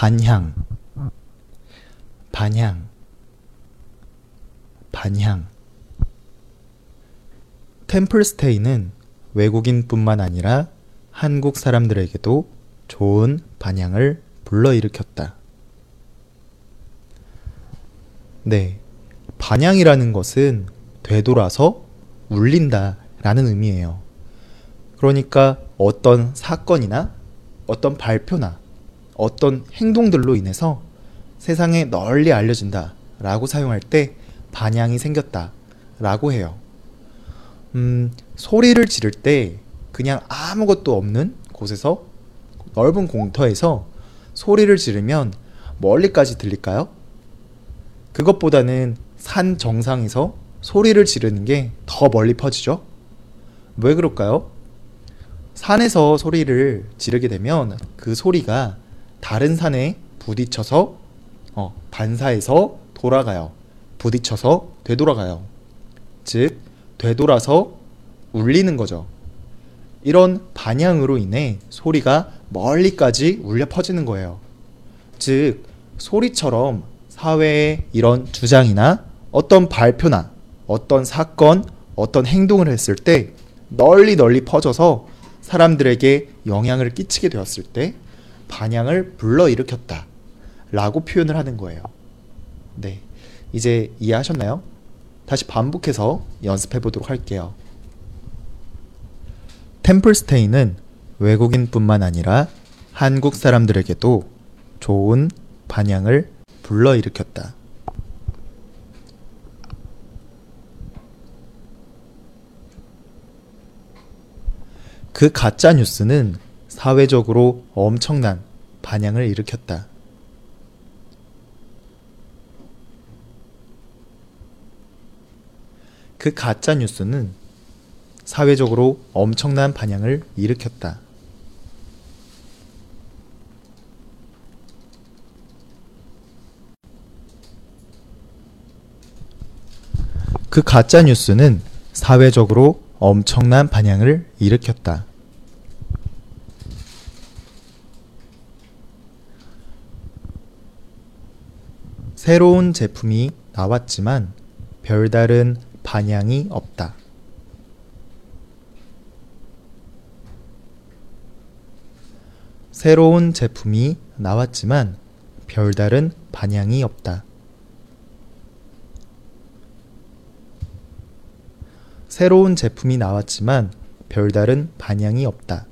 반향, 반향, 반향. 템플스테이는 외국인뿐만 아니라 한국 사람들에게도 좋은 반향을 불러일으켰다. 네. 반향이라는 것은 되돌아서 울린다 라는 의미예요. 그러니까 어떤 사건이나 어떤 발표나 어떤 행동들로 인해서 세상에 널리 알려진다 라고 사용할 때 반향이 생겼다 라고 해요. 음, 소리를 지를 때 그냥 아무것도 없는 곳에서 넓은 공터에서 소리를 지르면 멀리까지 들릴까요? 그것보다는 산 정상에서 소리를 지르는 게 더 멀리 퍼지죠? 왜 그럴까요? 산에서 소리를 지르게 되면 그 소리가 다른 산에 부딪혀서 어, 반사해서 돌아가요. 부딪혀서 되돌아가요. 즉, 되돌아서 울리는 거죠. 이런 반향으로 인해 소리가 멀리까지 울려 퍼지는 거예요. 즉, 소리처럼 사회의 이런 주장이나 어떤 발표나 어떤 사건, 어떤 행동을 했을 때 널리 널리 퍼져서 사람들에게 영향을 끼치게 되었을 때 반향을 불러일으켰다. 라고 표현을 하는 거예요. 네. 이제 이해하셨나요? 다시 반복해서 연습해 보도록 할게요. 템플스테이는 외국인뿐만 아니라 한국 사람들에게도 좋은 반향을 불러일으켰다. 그 가짜 뉴스는 사회적으로 엄청난 반향을 일으켰다. 그 가짜 뉴스는 사회적으로 엄청난 반향을 일으켰다. 그 가짜 뉴스는 사회적으로 엄청난 반향을 일으켰다. 새로운 제품이 나왔지만 별다른 반향이 없다. 새로운 제품이 나왔지만 별다른 반향이 없다. 새로운 제품이 나왔지만 별다른 반향이 없다.